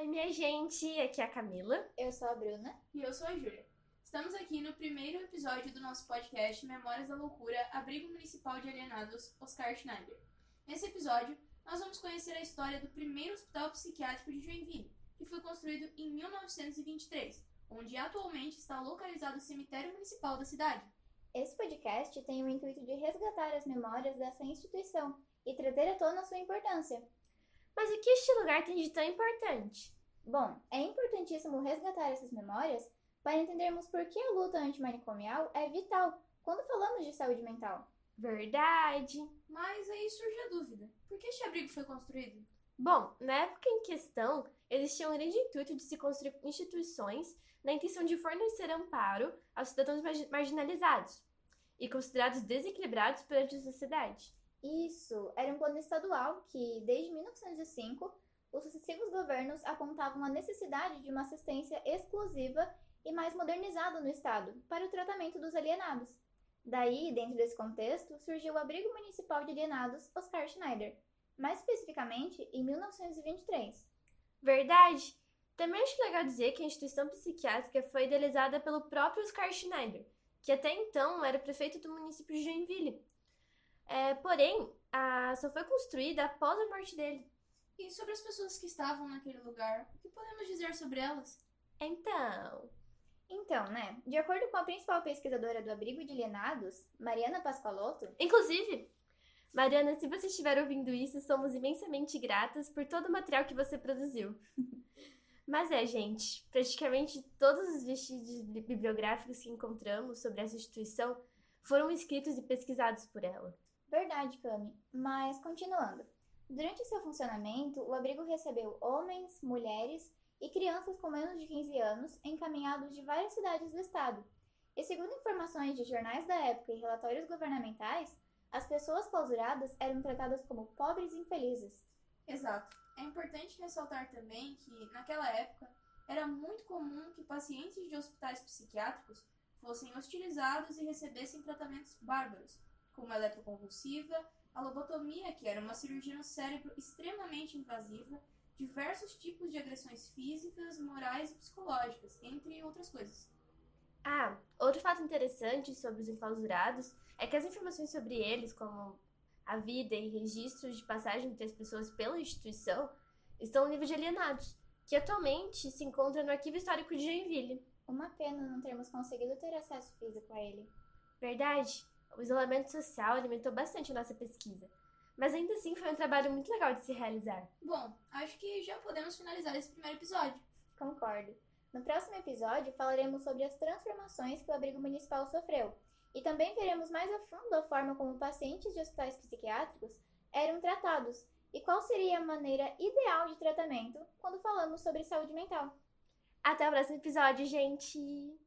Oi, minha gente, aqui é a Camila. Eu sou a Bruna. E eu sou a Júlia. Estamos aqui no primeiro episódio do nosso podcast Memórias da Loucura, Abrigo Municipal de Alienados, Oscar Schneider. Nesse episódio, nós vamos conhecer a história do primeiro hospital psiquiátrico de Joinville, que foi construído em 1923, onde atualmente está localizado o cemitério municipal da cidade. Esse podcast tem o intuito de resgatar as memórias dessa instituição e trazer à tona sua importância. Mas o que este lugar tem de tão importante? Bom, é importantíssimo resgatar essas memórias para entendermos por que a luta antimanicomial é vital quando falamos de saúde mental. Verdade. Mas aí surge a dúvida: por que este abrigo foi construído? Bom, na época em questão, existia um grande intuito de se construir instituições na intenção de fornecer amparo aos cidadãos marginalizados e considerados desequilibrados perante a sociedade. Isso, era um plano estadual que, desde 1905, os sucessivos governos apontavam a necessidade de uma assistência exclusiva e mais modernizada no Estado para o tratamento dos alienados. Daí, dentro desse contexto, surgiu o Abrigo Municipal de Alienados Oscar Schneider, mais especificamente em 1923. Verdade! Também acho legal dizer que a instituição psiquiátrica foi idealizada pelo próprio Oscar Schneider, que até então era prefeito do município de Joinville. É, porém, a, só foi construída após a morte dele. E sobre as pessoas que estavam naquele lugar, o que podemos dizer sobre elas? Então. Então, né? De acordo com a principal pesquisadora do abrigo de alienados, Mariana Pascoaloto. Inclusive, Mariana, se você estiver ouvindo isso, somos imensamente gratas por todo o material que você produziu. Mas é, gente, praticamente todos os vestígios bibliográficos que encontramos sobre essa instituição foram escritos e pesquisados por ela. Verdade, Cami. Mas continuando. Durante seu funcionamento, o abrigo recebeu homens, mulheres e crianças com menos de 15 anos encaminhados de várias cidades do estado. E segundo informações de jornais da época e relatórios governamentais, as pessoas clausuradas eram tratadas como pobres e infelizes. Exato. É importante ressaltar também que, naquela época, era muito comum que pacientes de hospitais psiquiátricos fossem hostilizados e recebessem tratamentos bárbaros, como a eletroconvulsiva, a lobotomia, que era uma cirurgia no cérebro extremamente invasiva, diversos tipos de agressões físicas, morais e psicológicas, entre outras coisas. Ah, outro fato interessante sobre os enclausurados é que as informações sobre eles, como a vida e registros de passagem das pessoas pela instituição, estão no livro de alienados, que atualmente se encontra no Arquivo Histórico de Joinville. Uma pena não termos conseguido ter acesso físico a ele. Verdade. O isolamento social alimentou bastante a nossa pesquisa. Mas ainda assim foi um trabalho muito legal de se realizar. Bom, acho que já podemos finalizar esse primeiro episódio. Concordo. No próximo episódio falaremos sobre as transformações que o abrigo municipal sofreu. E também veremos mais a fundo a forma como pacientes de hospitais psiquiátricos eram tratados e qual seria a maneira ideal de tratamento quando falamos sobre saúde mental. Até o próximo episódio, gente!